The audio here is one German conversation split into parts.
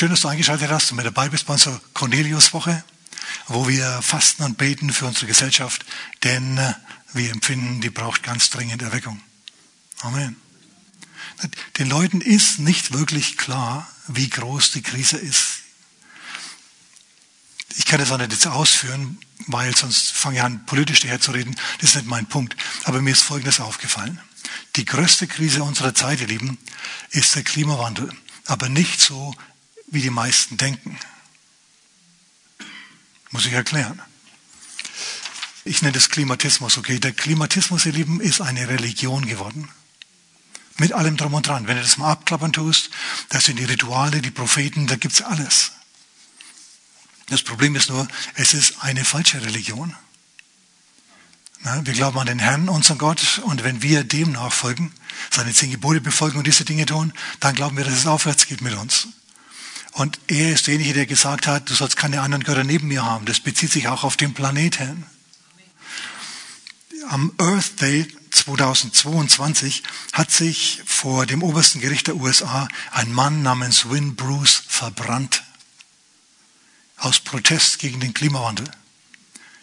Schön, dass du eingeschaltet hast und mit dabei bist bei unserer Cornelius-Woche, wo wir fasten und beten für unsere Gesellschaft, denn äh, wir empfinden, die braucht ganz dringend Erweckung. Amen. Den Leuten ist nicht wirklich klar, wie groß die Krise ist. Ich kann das auch nicht jetzt ausführen, weil sonst fange ich an, politisch daher zu reden. Das ist nicht mein Punkt. Aber mir ist Folgendes aufgefallen. Die größte Krise unserer Zeit, ihr Lieben, ist der Klimawandel. Aber nicht so, wie die meisten denken. Muss ich erklären. Ich nenne das Klimatismus, okay? Der Klimatismus, ihr Lieben, ist eine Religion geworden. Mit allem drum und dran. Wenn du das mal abklappern tust, das sind die Rituale, die Propheten, da gibt's alles. Das Problem ist nur, es ist eine falsche Religion. Wir glauben an den Herrn, unseren Gott, und wenn wir dem nachfolgen, seine zehn Gebote befolgen und diese Dinge tun, dann glauben wir, dass es aufwärts geht mit uns. Und er ist derjenige, der gesagt hat, du sollst keine anderen Götter neben mir haben. Das bezieht sich auch auf den Planeten. Am Earth Day 2022 hat sich vor dem obersten Gericht der USA ein Mann namens Win Bruce verbrannt. Aus Protest gegen den Klimawandel.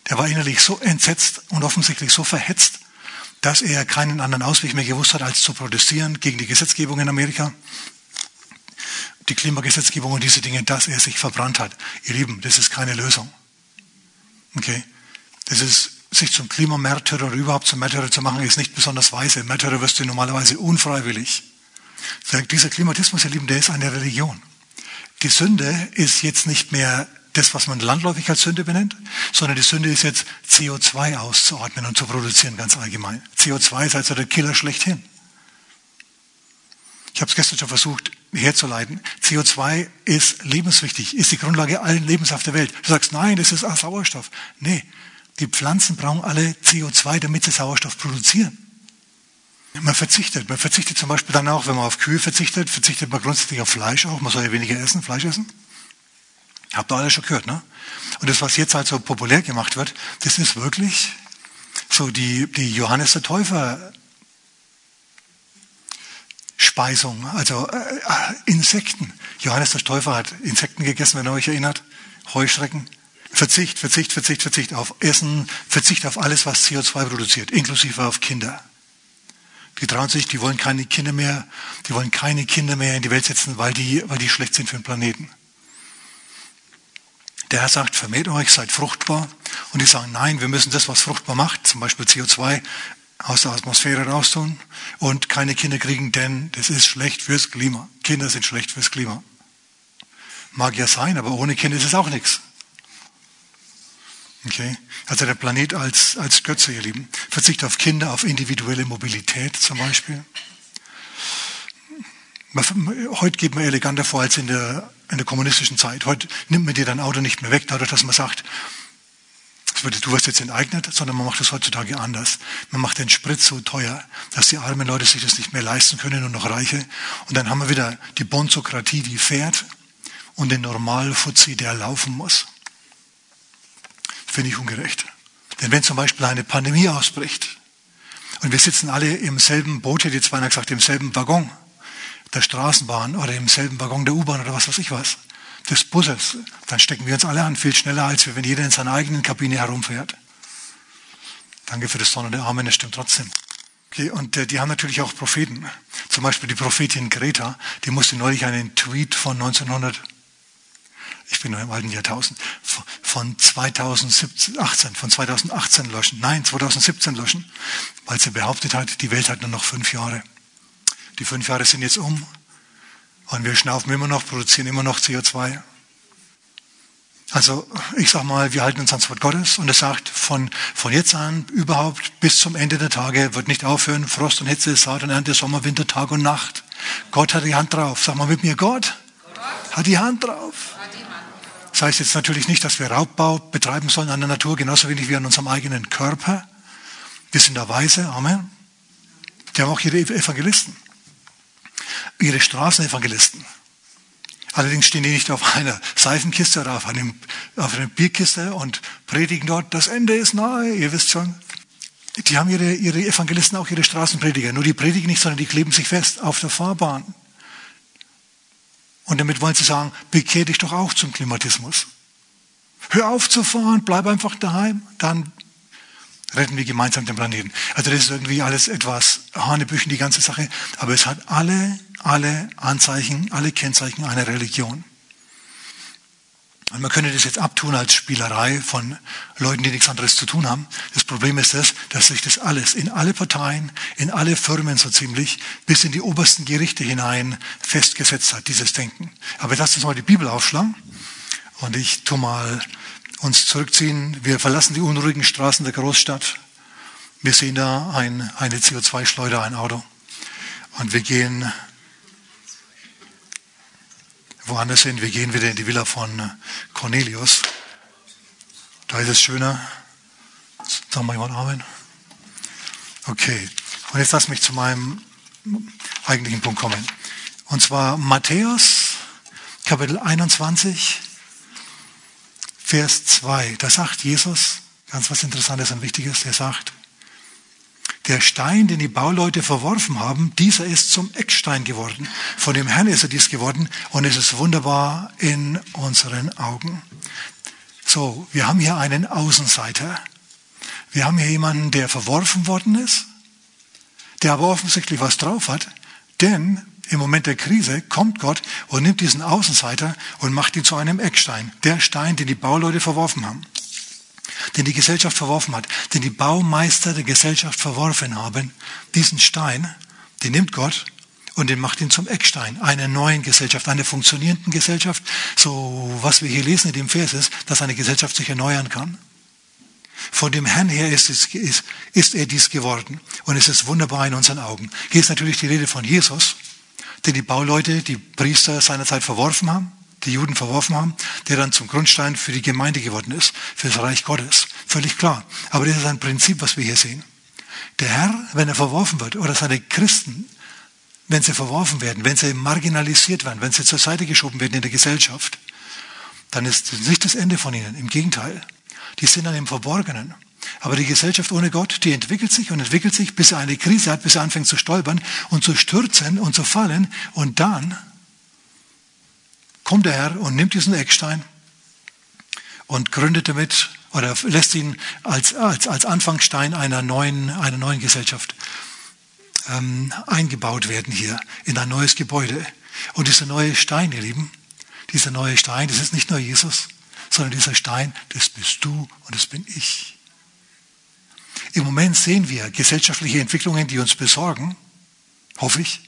Der war innerlich so entsetzt und offensichtlich so verhetzt, dass er keinen anderen Ausweg mehr gewusst hat, als zu protestieren gegen die Gesetzgebung in Amerika, die Klimagesetzgebung und diese Dinge, dass er sich verbrannt hat. Ihr Lieben, das ist keine Lösung. Okay? Das ist, sich zum Klimamärtyrer oder überhaupt zum Märtyrer zu machen, ist nicht besonders weise. Märtyrer wirst du normalerweise unfreiwillig. Dieser Klimatismus, ihr Lieben, der ist eine Religion. Die Sünde ist jetzt nicht mehr das, was man landläufig als Sünde benennt, sondern die Sünde ist jetzt CO2 auszuatmen und zu produzieren, ganz allgemein. CO2 ist also der Killer schlechthin. Ich habe es gestern schon versucht herzuleiten. CO2 ist lebenswichtig, ist die Grundlage allen Lebens auf der Welt. Du sagst, nein, das ist Sauerstoff. Nee, die Pflanzen brauchen alle CO2, damit sie Sauerstoff produzieren. Man verzichtet. Man verzichtet zum Beispiel dann auch, wenn man auf Kühe verzichtet, verzichtet man grundsätzlich auf Fleisch auch. Man soll ja weniger essen, Fleisch essen. Habt ihr alle schon gehört, ne? Und das, was jetzt halt so populär gemacht wird, das ist wirklich so die, die Johannes der Täufer Speisung, also äh, äh, Insekten. Johannes der Täufer hat Insekten gegessen, wenn ihr euch erinnert. Heuschrecken. Verzicht, Verzicht, Verzicht, Verzicht auf Essen, Verzicht auf alles, was CO2 produziert, inklusive auf Kinder. Die trauen sich, die wollen keine Kinder mehr, die wollen keine Kinder mehr in die Welt setzen, weil die, weil die schlecht sind für den Planeten. Der Herr sagt, vermehrt euch, seid fruchtbar. Und die sagen, nein, wir müssen das, was fruchtbar macht, zum Beispiel CO2, aus der Atmosphäre raustun und keine Kinder kriegen, denn das ist schlecht fürs Klima. Kinder sind schlecht fürs Klima. Mag ja sein, aber ohne Kinder ist es auch nichts. Okay? Also der Planet als, als Götze, ihr Lieben. Verzicht auf Kinder, auf individuelle Mobilität zum Beispiel. Heute geht man eleganter vor als in der, in der kommunistischen Zeit. Heute nimmt man dir dein Auto nicht mehr weg, dadurch, dass man sagt, du wirst jetzt enteignet, sondern man macht das heutzutage anders. Man macht den Sprit so teuer, dass die armen Leute sich das nicht mehr leisten können und noch Reiche. Und dann haben wir wieder die Bonzokratie, die fährt und den Normalfuzzi, der laufen muss. Finde ich ungerecht. Denn wenn zum Beispiel eine Pandemie ausbricht und wir sitzen alle im selben Boot, hätte jetzt beinahe gesagt, im selben Waggon der Straßenbahn oder im selben Waggon der U-Bahn oder was weiß ich was, des Busses, dann stecken wir uns alle an, viel schneller, als wenn jeder in seiner eigenen Kabine herumfährt. Danke für das Donner der Armen, das stimmt trotzdem. Okay, und äh, die haben natürlich auch Propheten. Zum Beispiel die Prophetin Greta, die musste neulich einen Tweet von 1900, ich bin nur im alten Jahrtausend, von 2018, von 2018 löschen. Nein, 2017 löschen, weil sie behauptet hat, die Welt hat nur noch fünf Jahre. Die fünf Jahre sind jetzt um und wir schnaufen immer noch, produzieren immer noch CO2. Also ich sage mal, wir halten uns ans Wort Gottes und es sagt, von, von jetzt an überhaupt bis zum Ende der Tage wird nicht aufhören, Frost und Hitze, Saat und Ernte, Sommer, Winter, Tag und Nacht. Gott hat die Hand drauf. Sag mal mit mir, Gott, hat die Hand drauf. Das heißt jetzt natürlich nicht, dass wir Raubbau betreiben sollen an der Natur, genauso wenig wie an unserem eigenen Körper. Wir sind da weise, Amen. Die haben auch ihre Evangelisten ihre Straßenevangelisten. Allerdings stehen die nicht auf einer Seifenkiste oder auf, einem, auf einer Bierkiste und predigen dort, das Ende ist nahe, ihr wisst schon. Die haben ihre, ihre Evangelisten auch ihre Straßenprediger. Nur die predigen nicht, sondern die kleben sich fest auf der Fahrbahn. Und damit wollen sie sagen, bekehr dich doch auch zum Klimatismus. Hör auf zu fahren, bleib einfach daheim, dann retten wir gemeinsam den Planeten. Also das ist irgendwie alles etwas Hanebüchen, die ganze Sache. Aber es hat alle, alle Anzeichen, alle Kennzeichen einer Religion. Und man könnte das jetzt abtun als Spielerei von Leuten, die nichts anderes zu tun haben. Das Problem ist das, dass sich das alles in alle Parteien, in alle Firmen so ziemlich, bis in die obersten Gerichte hinein festgesetzt hat, dieses Denken. Aber jetzt lasst uns mal die Bibel aufschlagen. Und ich tu mal uns zurückziehen. Wir verlassen die unruhigen Straßen der Großstadt. Wir sehen da ein, eine CO2-Schleuder, ein Auto. Und wir gehen woanders hin. Wir gehen wieder in die Villa von Cornelius. Da ist es schöner. Sagen wir jemand Amen. Okay. Und jetzt lass mich zu meinem eigentlichen Punkt kommen. Und zwar Matthäus, Kapitel 21, Vers 2. Da sagt Jesus ganz was Interessantes und Wichtiges. Er sagt, der Stein, den die Bauleute verworfen haben, dieser ist zum Eckstein geworden. Von dem Herrn ist er dies geworden und es ist wunderbar in unseren Augen. So, wir haben hier einen Außenseiter. Wir haben hier jemanden, der verworfen worden ist, der aber offensichtlich was drauf hat, denn im Moment der Krise kommt Gott und nimmt diesen Außenseiter und macht ihn zu einem Eckstein. Der Stein, den die Bauleute verworfen haben den die Gesellschaft verworfen hat, den die Baumeister der Gesellschaft verworfen haben, diesen Stein, den nimmt Gott und den macht ihn zum Eckstein einer neuen Gesellschaft, einer funktionierenden Gesellschaft. So, was wir hier lesen in dem Vers ist, dass eine Gesellschaft sich erneuern kann. Von dem Herrn her ist, es, ist, ist er dies geworden. Und es ist wunderbar in unseren Augen. Hier ist natürlich die Rede von Jesus, den die Bauleute, die Priester seinerzeit verworfen haben die Juden verworfen haben, der dann zum Grundstein für die Gemeinde geworden ist, für das Reich Gottes. Völlig klar. Aber das ist ein Prinzip, was wir hier sehen. Der Herr, wenn er verworfen wird, oder seine Christen, wenn sie verworfen werden, wenn sie marginalisiert werden, wenn sie zur Seite geschoben werden in der Gesellschaft, dann ist nicht das Ende von ihnen. Im Gegenteil. Die sind dann im Verborgenen. Aber die Gesellschaft ohne Gott, die entwickelt sich und entwickelt sich, bis er eine Krise hat, bis er anfängt zu stolpern und zu stürzen und zu fallen. Und dann kommt der Herr und nimmt diesen Eckstein und gründet damit oder lässt ihn als, als, als Anfangsstein einer neuen, einer neuen Gesellschaft ähm, eingebaut werden hier in ein neues Gebäude. Und dieser neue Stein, ihr Lieben, dieser neue Stein, das ist nicht nur Jesus, sondern dieser Stein, das bist du und das bin ich. Im Moment sehen wir gesellschaftliche Entwicklungen, die uns besorgen, hoffe ich,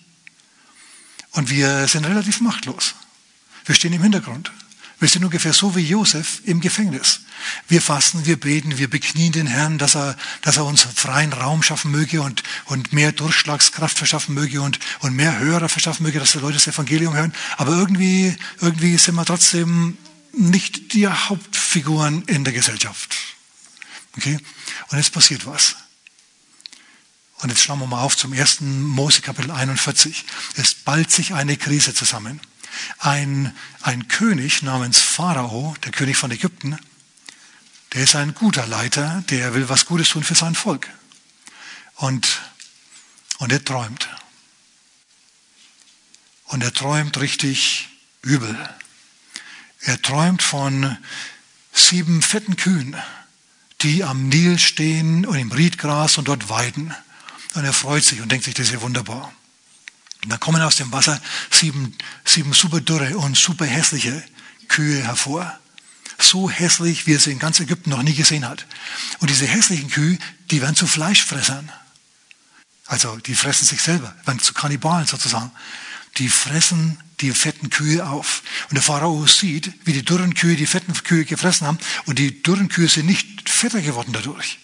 und wir sind relativ machtlos. Wir stehen im Hintergrund. Wir sind ungefähr so wie Josef im Gefängnis. Wir fasten, wir beten, wir beknien den Herrn, dass er, dass er uns freien Raum schaffen möge und, und mehr Durchschlagskraft verschaffen möge und, und mehr Hörer verschaffen möge, dass die Leute das Evangelium hören. Aber irgendwie, irgendwie sind wir trotzdem nicht die Hauptfiguren in der Gesellschaft. Okay? Und jetzt passiert was. Und jetzt schauen wir mal auf zum ersten Mose Kapitel 41. Es ballt sich eine Krise zusammen ein, ein König namens Pharao, der König von Ägypten, der ist ein guter Leiter, der will was Gutes tun für sein Volk. Und, und er träumt. Und er träumt richtig übel. Er träumt von sieben fetten Kühen, die am Nil stehen und im Riedgras und dort weiden. Und er freut sich und denkt sich, das ist ja wunderbar. Und da kommen aus dem Wasser sieben, sieben super dürre und super hässliche Kühe hervor. So hässlich, wie er sie in ganz Ägypten noch nie gesehen hat. Und diese hässlichen Kühe, die werden zu Fleischfressern. Also die fressen sich selber, werden zu Kannibalen sozusagen. Die fressen die fetten Kühe auf. Und der Pharao sieht, wie die dürren Kühe die fetten Kühe gefressen haben. Und die dürren Kühe sind nicht fetter geworden dadurch.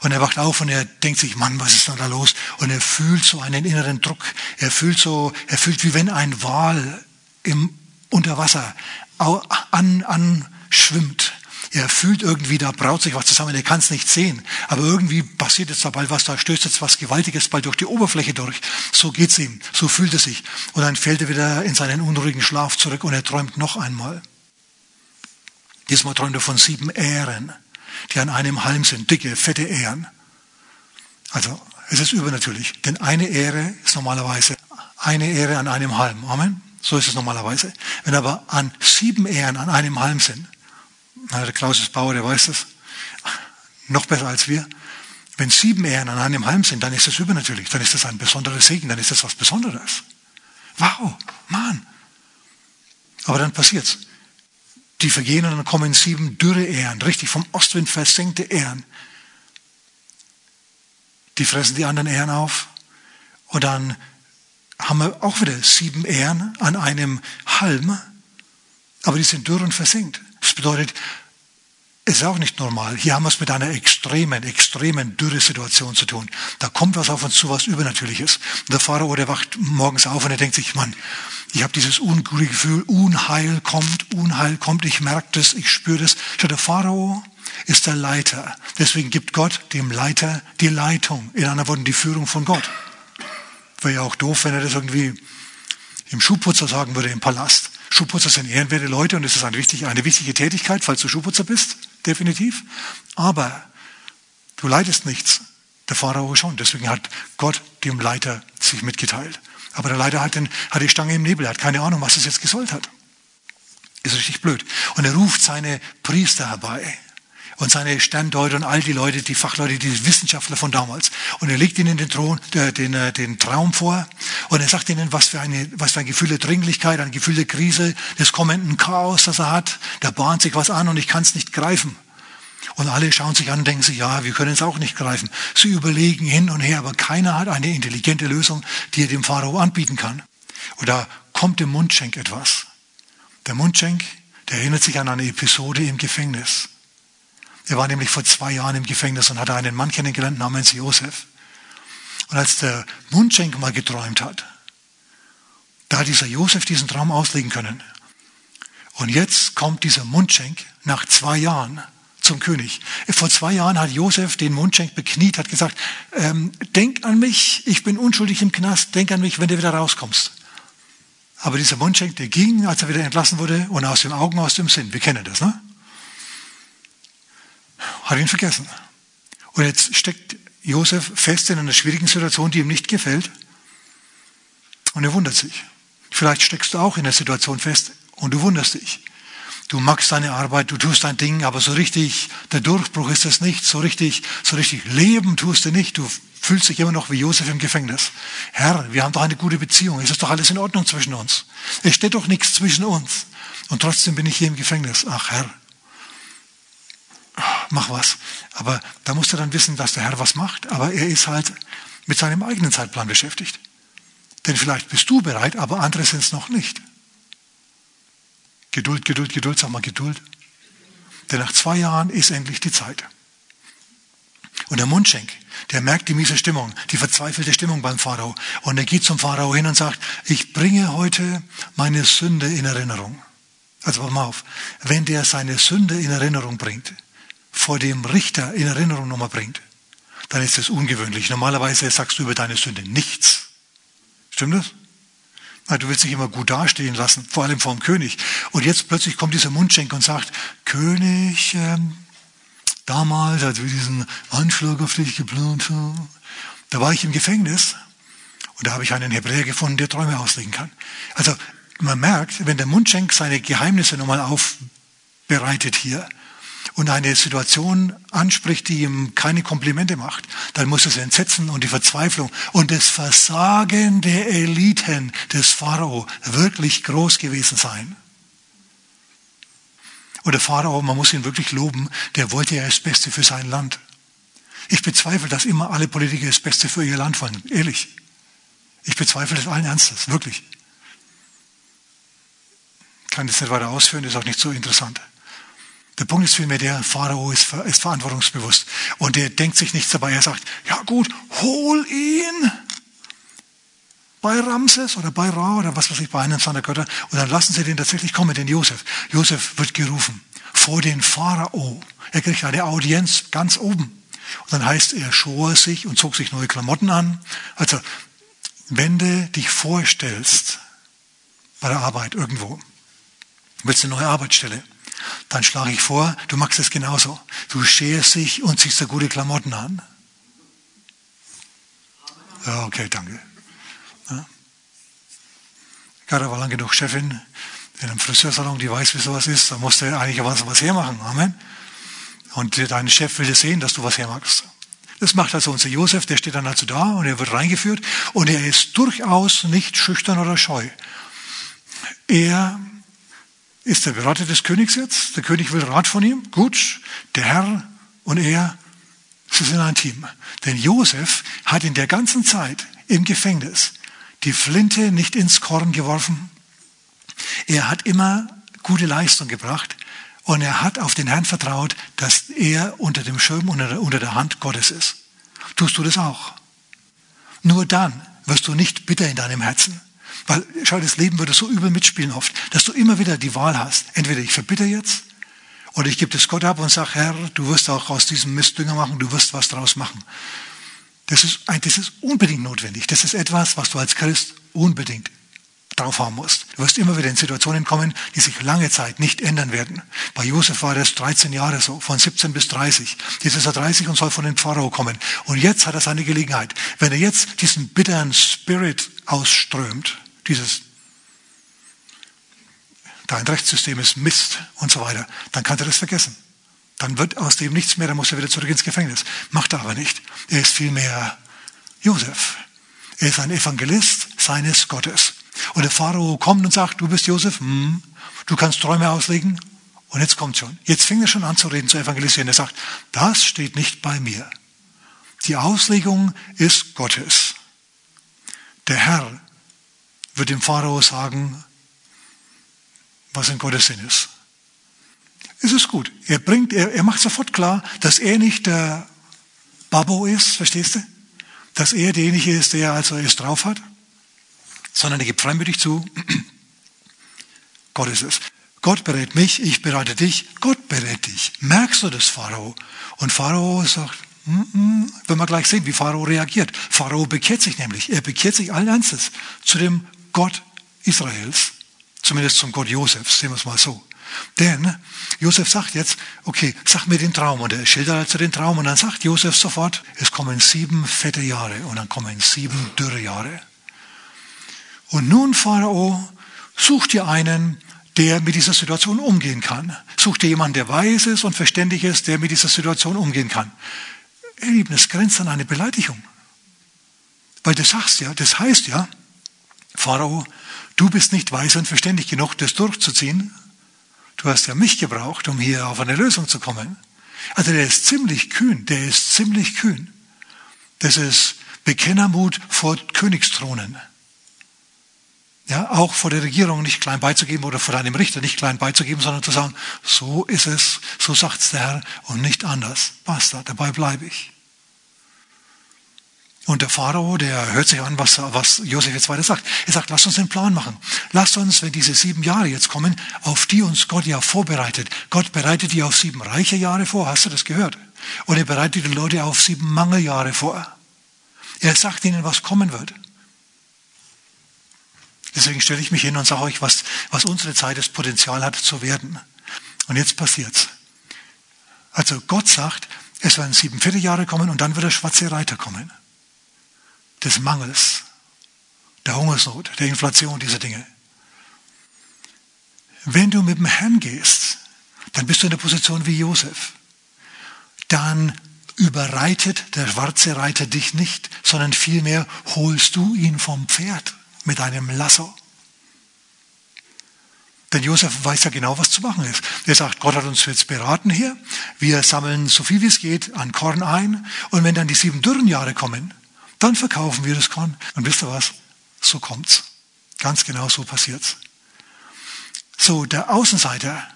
Und er wacht auf und er denkt sich, Mann, was ist denn da los? Und er fühlt so einen inneren Druck. Er fühlt so, er fühlt wie wenn ein Wal im Unterwasser an, anschwimmt. Er fühlt irgendwie, da braut sich was zusammen, er kann es nicht sehen. Aber irgendwie passiert jetzt da bald was, da stößt jetzt was Gewaltiges bald durch die Oberfläche durch. So geht's ihm, so fühlt er sich. Und dann fällt er wieder in seinen unruhigen Schlaf zurück und er träumt noch einmal. Diesmal träumt er von sieben Ähren die an einem Halm sind, dicke, fette Ähren. Also es ist übernatürlich, denn eine Ehre ist normalerweise eine Ehre an einem Halm. Amen. So ist es normalerweise. Wenn aber an sieben Ehren an einem Halm sind, na, der Klaus ist Bauer, der weiß das, noch besser als wir, wenn sieben Ehren an einem Halm sind, dann ist das übernatürlich, dann ist das ein besonderer Segen, dann ist das was Besonderes. Wow, Mann. Aber dann passiert's. Die vergehen und dann kommen sieben dürre Ehren, richtig vom Ostwind versenkte Ehren. Die fressen die anderen Ehren auf und dann haben wir auch wieder sieben Ehren an einem Halm, aber die sind dürr und versenkt. Das bedeutet, es ist auch nicht normal. Hier haben wir es mit einer extremen, extremen Dürresituation zu tun. Da kommt was auf uns zu, was Übernatürliches. Und der Pharao, der wacht morgens auf und er denkt sich, Mann, ich habe dieses ungute Gefühl, Unheil kommt, Unheil kommt, ich merke das, ich spüre das. Der Pharao ist der Leiter. Deswegen gibt Gott dem Leiter die Leitung. In anderen Worten, die Führung von Gott. Wäre ja auch doof, wenn er das irgendwie im Schuhputzer sagen würde im Palast. Schuhputzer sind ehrenwerte Leute und es ist eine wichtige, eine wichtige Tätigkeit, falls du Schuhputzer bist, definitiv. Aber du leidest nichts. Der Pharao schon. Deswegen hat Gott dem Leiter sich mitgeteilt. Aber der Leiter hat, den, hat die Stange im Nebel, er hat keine Ahnung, was es jetzt gesollt hat. Ist richtig blöd. Und er ruft seine Priester herbei und seine Sterndeuter und all die Leute, die Fachleute, die Wissenschaftler von damals. Und er legt ihnen den, Thron, äh, den, äh, den Traum vor und er sagt ihnen, was für, eine, was für ein Gefühl der Dringlichkeit, ein Gefühl der Krise, des kommenden Chaos, das er hat. Da bahnt sich was an und ich kann es nicht greifen. Und alle schauen sich an und denken sich, ja, wir können es auch nicht greifen. Sie überlegen hin und her, aber keiner hat eine intelligente Lösung, die er dem Pharao anbieten kann. Und da kommt dem Mundschenk etwas. Der Mundschenk, der erinnert sich an eine Episode im Gefängnis. Er war nämlich vor zwei Jahren im Gefängnis und hatte einen Mann kennengelernt namens Josef. Und als der Mundschenk mal geträumt hat, da hat dieser Josef diesen Traum auslegen können. Und jetzt kommt dieser Mundschenk nach zwei Jahren zum König. Vor zwei Jahren hat Josef den Mundschenk bekniet, hat gesagt, ähm, denk an mich, ich bin unschuldig im Knast, denk an mich, wenn du wieder rauskommst. Aber dieser Mundschenk, der ging, als er wieder entlassen wurde, und aus den Augen, aus dem Sinn. Wir kennen das, ne? hat ihn vergessen. Und jetzt steckt Josef fest in einer schwierigen Situation, die ihm nicht gefällt. Und er wundert sich. Vielleicht steckst du auch in der Situation fest und du wunderst dich. Du magst deine Arbeit, du tust dein Ding, aber so richtig, der Durchbruch ist es nicht, so richtig, so richtig leben tust du nicht. Du fühlst dich immer noch wie Josef im Gefängnis. Herr, wir haben doch eine gute Beziehung. Es ist doch alles in Ordnung zwischen uns. Es steht doch nichts zwischen uns. Und trotzdem bin ich hier im Gefängnis. Ach Herr, mach was. Aber da musst du dann wissen, dass der Herr was macht, aber er ist halt mit seinem eigenen Zeitplan beschäftigt. Denn vielleicht bist du bereit, aber andere sind es noch nicht. Geduld, Geduld, Geduld, sag mal Geduld. Denn nach zwei Jahren ist endlich die Zeit. Und der Mundschenk, der merkt die miese Stimmung, die verzweifelte Stimmung beim Pharao. Und er geht zum Pharao hin und sagt, ich bringe heute meine Sünde in Erinnerung. Also pass mal auf, wenn der seine Sünde in Erinnerung bringt, vor dem Richter in Erinnerung nochmal bringt, dann ist es ungewöhnlich. Normalerweise sagst du über deine Sünde nichts. Stimmt das? Du willst dich immer gut dastehen lassen, vor allem vor dem König. Und jetzt plötzlich kommt dieser Mundschenk und sagt, König, ähm, damals, als wir diesen Anschlag auf dich geplant haben, da war ich im Gefängnis und da habe ich einen Hebräer gefunden, der Träume auslegen kann. Also man merkt, wenn der Mundschenk seine Geheimnisse nochmal aufbereitet hier, und eine Situation anspricht, die ihm keine Komplimente macht, dann muss das Entsetzen und die Verzweiflung und das Versagen der Eliten des Pharao wirklich groß gewesen sein. Und der Pharao, man muss ihn wirklich loben, der wollte ja das Beste für sein Land. Ich bezweifle, dass immer alle Politiker das Beste für ihr Land wollen. Ehrlich. Ich bezweifle das allen Ernstes. Wirklich. Ich kann das nicht weiter ausführen, ist auch nicht so interessant. Der Punkt ist vielmehr, der Pharao ist, ist verantwortungsbewusst. Und der denkt sich nichts dabei. Er sagt, ja gut, hol ihn bei Ramses oder bei Ra oder was weiß ich, bei einem seiner Götter. Und dann lassen sie den tatsächlich kommen, den Josef. Josef wird gerufen vor den Pharao. Er kriegt eine Audienz ganz oben. Und dann heißt er, schor sich und zog sich neue Klamotten an. Also, wenn du dich vorstellst bei der Arbeit irgendwo, willst du eine neue Arbeitsstelle, dann schlage ich vor, du machst es genauso. Du scherst dich und ziehst dir gute Klamotten an. Ja, okay, danke. Ja. Da war lang genug Chefin in einem Friseursalon, die weiß, wie sowas ist. Da musst du eigentlich was, hermachen. Amen. Und dein Chef will das sehen, dass du was hermachst. Das macht also unser Josef, der steht dann also da und er wird reingeführt und er ist durchaus nicht schüchtern oder scheu. Er ist der Berater des Königs jetzt. Der König will Rat von ihm. Gut. Der Herr und er, sie sind ein Team. Denn Josef hat in der ganzen Zeit im Gefängnis die Flinte nicht ins Korn geworfen. Er hat immer gute Leistung gebracht und er hat auf den Herrn vertraut, dass er unter dem Schirm, unter unter der Hand Gottes ist. Tust du das auch? Nur dann wirst du nicht bitter in deinem Herzen. Weil, schau, das Leben würde so übel mitspielen oft, dass du immer wieder die Wahl hast. Entweder ich verbitter jetzt oder ich gebe das Gott ab und sage, Herr, du wirst auch aus diesem Mist Dünger machen, du wirst was draus machen. Das ist, das ist unbedingt notwendig. Das ist etwas, was du als Christ unbedingt drauf haben musst. Du wirst immer wieder in Situationen kommen, die sich lange Zeit nicht ändern werden. Bei Josef war das 13 Jahre so, von 17 bis 30. Jetzt ist er 30 und soll von den Pharao kommen. Und jetzt hat er seine Gelegenheit. Wenn er jetzt diesen bitteren Spirit ausströmt, dieses dein Rechtssystem ist Mist und so weiter, dann kann er das vergessen. Dann wird aus dem nichts mehr, dann muss er wieder zurück ins Gefängnis. Macht er aber nicht. Er ist vielmehr Josef. Er ist ein Evangelist seines Gottes. Und der Pharao kommt und sagt, du bist Josef, hm, du kannst Träume auslegen. Und jetzt kommt schon. Jetzt fing er schon an zu reden, zu evangelisieren. Er sagt, das steht nicht bei mir. Die Auslegung ist Gottes. Der Herr wird dem Pharao sagen, was in Gottes Sinn ist. Es ist gut. Er bringt, er, er macht sofort klar, dass er nicht der Babo ist, verstehst du? Dass er derjenige ist, der also es drauf hat sondern er gibt freimütig zu, Gott ist es. Gott berät mich, ich bereite dich, Gott berät dich. Merkst du das, Pharao? Und Pharao sagt, mm -mm, wenn wir gleich sehen, wie Pharao reagiert. Pharao bekehrt sich nämlich, er bekehrt sich allen Ernstes zu dem Gott Israels, zumindest zum Gott Josefs, sehen wir es mal so. Denn Josef sagt jetzt, okay, sag mir den Traum. Und er schildert also den Traum und dann sagt Josef sofort, es kommen sieben fette Jahre und dann kommen sieben dürre Jahre. Und nun, Pharao, such dir einen, der mit dieser Situation umgehen kann. Such dir jemanden, der weise ist und verständig ist, der mit dieser Situation umgehen kann. Ihr Lieben, es grenzt an eine Beleidigung. Weil du sagst ja, das heißt ja, Pharao, du bist nicht weise und verständig genug, das durchzuziehen. Du hast ja mich gebraucht, um hier auf eine Lösung zu kommen. Also der ist ziemlich kühn, der ist ziemlich kühn. Das ist Bekennermut vor Königsthronen ja, auch vor der Regierung nicht klein beizugeben oder vor einem Richter nicht klein beizugeben, sondern zu sagen, so ist es, so sagt's der Herr und nicht anders. Basta, dabei bleibe ich. Und der Pharao, der hört sich an, was, was Josef jetzt weiter sagt. Er sagt, lass uns den Plan machen. Lass uns, wenn diese sieben Jahre jetzt kommen, auf die uns Gott ja vorbereitet. Gott bereitet die auf sieben reiche Jahre vor. Hast du das gehört? Und er bereitet die Leute auf sieben Mangeljahre vor. Er sagt ihnen, was kommen wird. Deswegen stelle ich mich hin und sage euch, was, was unsere Zeit das Potenzial hat zu werden. Und jetzt passiert's. Also Gott sagt, es werden sieben Vierteljahre kommen und dann wird der schwarze Reiter kommen. Des Mangels, der Hungersnot, der Inflation, dieser Dinge. Wenn du mit dem Herrn gehst, dann bist du in der Position wie Josef. Dann überreitet der schwarze Reiter dich nicht, sondern vielmehr holst du ihn vom Pferd mit einem Lasso. Denn Josef weiß ja genau, was zu machen ist. Er sagt, Gott hat uns jetzt beraten hier. Wir sammeln so viel wie es geht an Korn ein. Und wenn dann die sieben dürren Jahre kommen, dann verkaufen wir das Korn. Und wisst ihr was? So kommt's. Ganz genau so passiert's. So, der Außenseiter,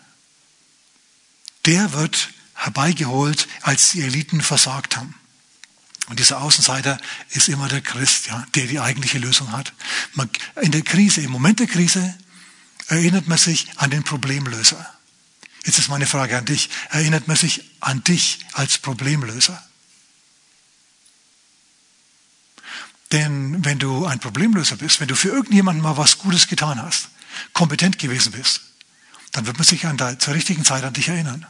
der wird herbeigeholt, als die Eliten versagt haben. Und dieser Außenseiter ist immer der Christ, ja, der die eigentliche Lösung hat. Man, in der Krise, im Moment der Krise, erinnert man sich an den Problemlöser. Jetzt ist meine Frage an dich. Erinnert man sich an dich als Problemlöser? Denn wenn du ein Problemlöser bist, wenn du für irgendjemanden mal was Gutes getan hast, kompetent gewesen bist, dann wird man sich an der, zur richtigen Zeit an dich erinnern.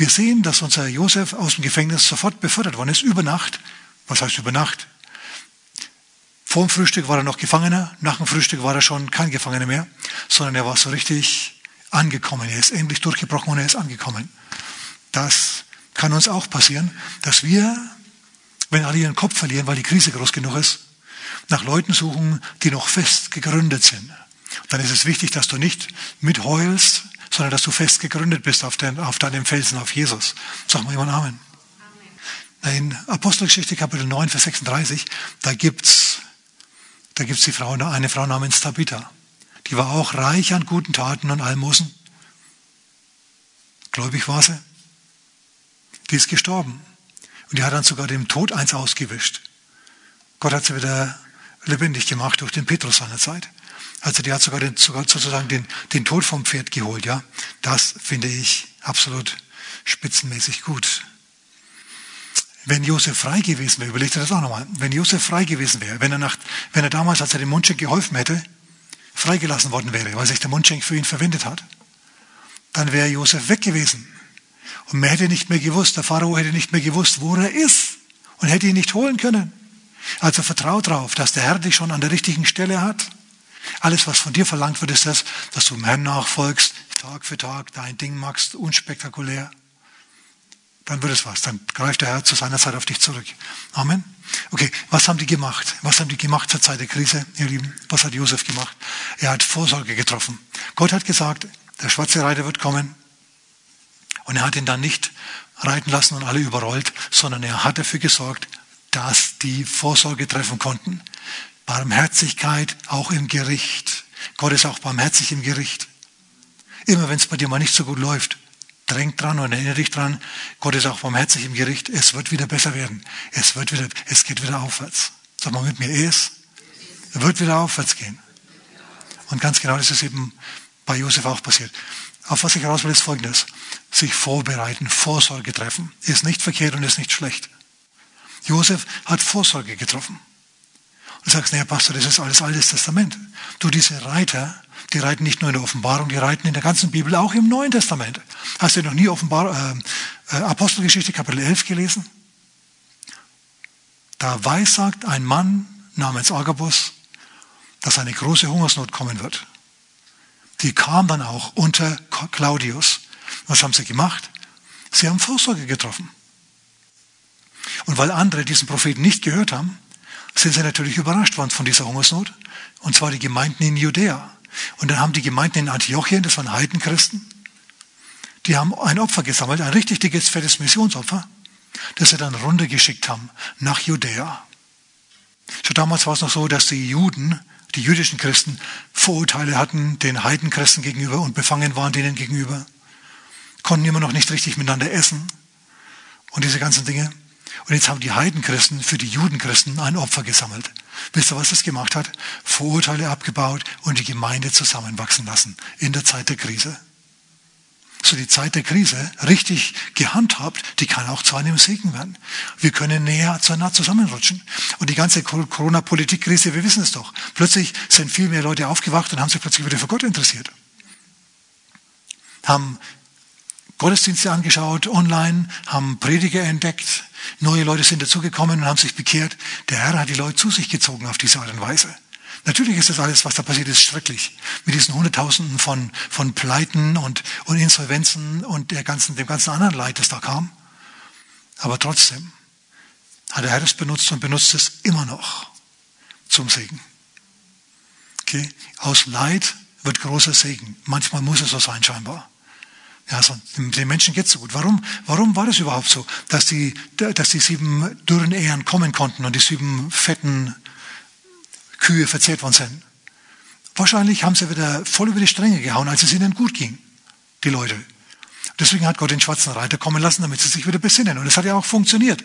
Wir sehen, dass unser Josef aus dem Gefängnis sofort befördert worden ist, über Nacht. Was heißt über Nacht? Vor dem Frühstück war er noch Gefangener, nach dem Frühstück war er schon kein Gefangener mehr, sondern er war so richtig angekommen. Er ist endlich durchgebrochen und er ist angekommen. Das kann uns auch passieren, dass wir, wenn alle ihren Kopf verlieren, weil die Krise groß genug ist, nach Leuten suchen, die noch fest gegründet sind. Dann ist es wichtig, dass du nicht mitheulst, sondern dass du fest gegründet bist auf, den, auf deinem Felsen, auf Jesus. Sag mal jemand Amen. In Apostelgeschichte Kapitel 9, Vers 36, da gibt's, da gibt's die Frau, eine Frau namens Tabitha. Die war auch reich an guten Taten und Almosen. Gläubig war sie. Die ist gestorben. Und die hat dann sogar dem Tod eins ausgewischt. Gott hat sie wieder lebendig gemacht durch den Petrus seiner Zeit. Also die hat sogar, den, sogar sozusagen den, den Tod vom Pferd geholt. Ja, Das finde ich absolut spitzenmäßig gut. Wenn Josef frei gewesen wäre, überlegt er das auch nochmal, wenn Josef frei gewesen wäre, wenn er, nach, wenn er damals, als er dem Mundschenk geholfen hätte, freigelassen worden wäre, weil sich der Mundschenk für ihn verwendet hat, dann wäre Josef weg gewesen. Und man hätte nicht mehr gewusst, der Pharao hätte nicht mehr gewusst, wo er ist und hätte ihn nicht holen können. Also vertraut darauf, dass der Herr dich schon an der richtigen Stelle hat. Alles, was von dir verlangt wird, ist das, dass du dem Herrn nachfolgst, Tag für Tag dein Ding machst, unspektakulär. Dann wird es was. Dann greift der Herr zu seiner Zeit auf dich zurück. Amen. Okay, was haben die gemacht? Was haben die gemacht zur Zeit der Krise, ihr Lieben? Was hat Josef gemacht? Er hat Vorsorge getroffen. Gott hat gesagt, der schwarze Reiter wird kommen. Und er hat ihn dann nicht reiten lassen und alle überrollt, sondern er hat dafür gesorgt, dass die Vorsorge treffen konnten. Barmherzigkeit auch im Gericht. Gott ist auch barmherzig im Gericht. Immer wenn es bei dir mal nicht so gut läuft, drängt dran und erinnere dich dran, Gott ist auch barmherzig im Gericht. Es wird wieder besser werden. Es wird wieder, es geht wieder aufwärts. Sag mal mit mir, es wird wieder aufwärts gehen. Und ganz genau das ist eben bei Josef auch passiert. Auf was ich heraus will, ist Folgendes. Sich vorbereiten, Vorsorge treffen, ist nicht verkehrt und ist nicht schlecht. Josef hat Vorsorge getroffen. Und sagst, naja, Pastor, das ist alles Altes Testament. Du, diese Reiter, die reiten nicht nur in der Offenbarung, die reiten in der ganzen Bibel, auch im Neuen Testament. Hast du noch nie Offenbar äh, äh, Apostelgeschichte Kapitel 11 gelesen? Da weissagt ein Mann namens Agabus, dass eine große Hungersnot kommen wird. Die kam dann auch unter Claudius. Was haben sie gemacht? Sie haben Vorsorge getroffen. Und weil andere diesen Propheten nicht gehört haben, sind sie natürlich überrascht worden von dieser Hungersnot. Und zwar die Gemeinden in Judäa. Und dann haben die Gemeinden in Antiochien, das waren Heidenchristen, die haben ein Opfer gesammelt, ein richtig dickes, fettes Missionsopfer, das sie dann runtergeschickt haben nach Judäa. Schon damals war es noch so, dass die Juden, die jüdischen Christen, Vorurteile hatten den Heidenchristen gegenüber und befangen waren denen gegenüber, konnten immer noch nicht richtig miteinander essen und diese ganzen Dinge. Und jetzt haben die Heidenchristen für die Judenchristen ein Opfer gesammelt. Wisst ihr, was das gemacht hat? Vorurteile abgebaut und die Gemeinde zusammenwachsen lassen in der Zeit der Krise. So die Zeit der Krise richtig gehandhabt, die kann auch zu einem Segen werden. Wir können näher zueinander zusammenrutschen. Und die ganze Corona-Politik-Krise, wir wissen es doch. Plötzlich sind viel mehr Leute aufgewacht und haben sich plötzlich wieder für Gott interessiert. Haben Gottesdienste angeschaut, online, haben Prediger entdeckt, neue Leute sind dazugekommen und haben sich bekehrt. Der Herr hat die Leute zu sich gezogen auf diese Art und Weise. Natürlich ist das alles, was da passiert ist, schrecklich. Mit diesen Hunderttausenden von, von Pleiten und, und Insolvenzen und der ganzen, dem ganzen anderen Leid, das da kam. Aber trotzdem hat der Herr es benutzt und benutzt es immer noch zum Segen. Okay? Aus Leid wird großer Segen. Manchmal muss es so sein, scheinbar. Ja, so, den Menschen geht's so gut. Warum, warum war das überhaupt so, dass die, dass die sieben dürren Ehren kommen konnten und die sieben fetten Kühe verzehrt worden sind? Wahrscheinlich haben sie wieder voll über die Stränge gehauen, als es ihnen gut ging, die Leute. Deswegen hat Gott den schwarzen Reiter kommen lassen, damit sie sich wieder besinnen. Und es hat ja auch funktioniert.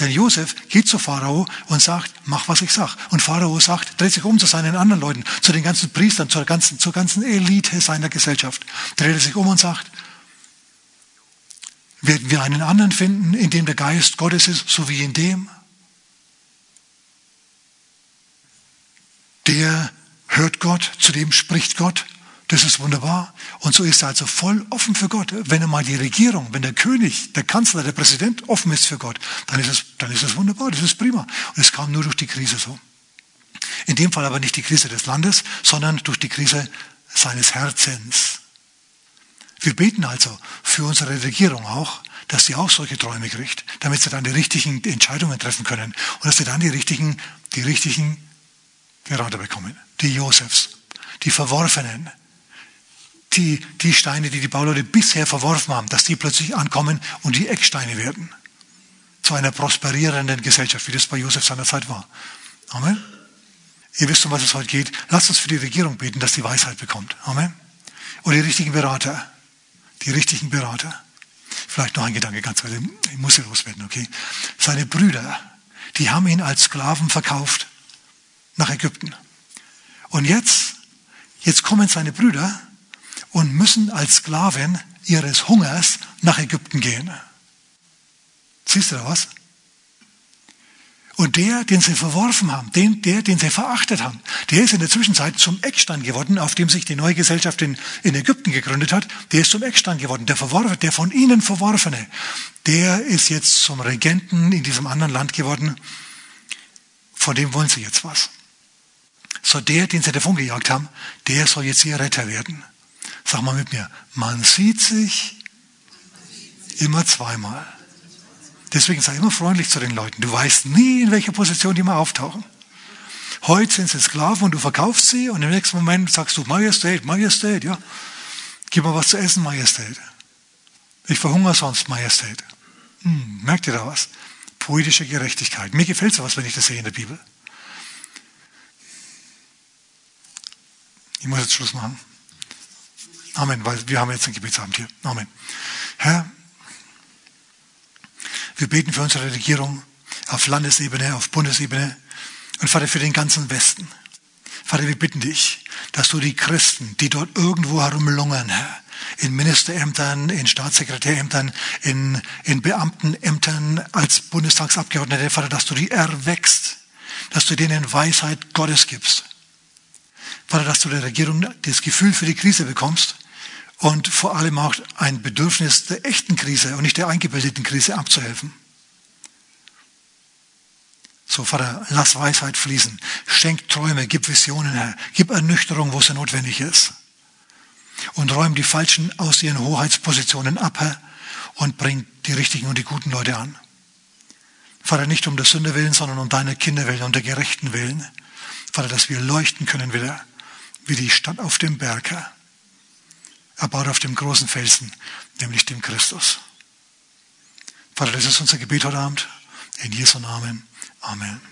Denn Josef geht zu Pharao und sagt, mach was ich sag. Und Pharao sagt, dreht sich um zu seinen anderen Leuten, zu den ganzen Priestern, zur ganzen, zur ganzen Elite seiner Gesellschaft. Dreht er sich um und sagt, werden wir einen anderen finden, in dem der Geist Gottes ist, so wie in dem? Der hört Gott, zu dem spricht Gott. Das ist wunderbar. Und so ist er also voll offen für Gott. Wenn einmal die Regierung, wenn der König, der Kanzler, der Präsident offen ist für Gott, dann ist es, dann ist es wunderbar. Das ist prima. Und es kam nur durch die Krise so. In dem Fall aber nicht die Krise des Landes, sondern durch die Krise seines Herzens. Wir beten also für unsere Regierung auch, dass sie auch solche Träume kriegt, damit sie dann die richtigen Entscheidungen treffen können und dass sie dann die richtigen, die richtigen Berater bekommen. Die Josefs, die Verworfenen, die, die Steine, die die Bauleute bisher verworfen haben, dass die plötzlich ankommen und die Ecksteine werden. Zu einer prosperierenden Gesellschaft, wie das bei Josef seiner Zeit war. Amen. Ihr wisst, um was es heute geht. Lasst uns für die Regierung beten, dass die Weisheit bekommt. Amen. Und die richtigen Berater. Die richtigen Berater. Vielleicht noch ein Gedanke ganz kurz. Ich muss hier loswerden, okay? Seine Brüder, die haben ihn als Sklaven verkauft nach Ägypten. Und jetzt, jetzt kommen seine Brüder und müssen als Sklaven ihres Hungers nach Ägypten gehen. Siehst du da was? Und der, den sie verworfen haben, den, der, den sie verachtet haben, der ist in der Zwischenzeit zum Eckstein geworden, auf dem sich die neue Gesellschaft in, in Ägypten gegründet hat. Der ist zum Eckstein geworden. Der Verworfene, der von ihnen Verworfene, der ist jetzt zum Regenten in diesem anderen Land geworden. Von dem wollen sie jetzt was. So der, den sie davon gejagt haben, der soll jetzt ihr Retter werden. Sag mal mit mir, man sieht sich immer zweimal. Deswegen sei immer freundlich zu den Leuten. Du weißt nie, in welcher Position die mal auftauchen. Heute sind sie Sklaven und du verkaufst sie und im nächsten Moment sagst du, Majestät, Majestät, ja. Gib mir was zu essen, Majestät. Ich verhungere sonst, Majestät. Hm, merkt ihr da was? Poetische Gerechtigkeit. Mir gefällt sowas, wenn ich das sehe in der Bibel. Ich muss jetzt Schluss machen. Amen, weil wir haben jetzt einen Gebetsabend hier. Amen. Herr, wir beten für unsere Regierung auf Landesebene, auf Bundesebene und Vater für den ganzen Westen. Vater, wir bitten dich, dass du die Christen, die dort irgendwo herumlungern, Herr, in Ministerämtern, in Staatssekretärämtern, in, in Beamtenämtern als Bundestagsabgeordnete, Vater, dass du die erwächst, dass du denen Weisheit Gottes gibst. Vater, dass du der Regierung das Gefühl für die Krise bekommst und vor allem auch ein Bedürfnis der echten Krise und nicht der eingebildeten Krise abzuhelfen. So, Vater, lass Weisheit fließen. Schenk Träume, gib Visionen, Herr. Gib Ernüchterung, wo es notwendig ist. Und räum die Falschen aus ihren Hoheitspositionen ab, Herr, und bring die richtigen und die guten Leute an. Vater, nicht um der Sünde willen, sondern um deine Kinder willen, um der Gerechten willen. Vater, dass wir leuchten können wieder, wie die Stadt auf dem Berg, Herr erbaut auf dem großen Felsen, nämlich dem Christus. Vater, das ist unser Gebet heute Abend. In Jesu Namen. Amen.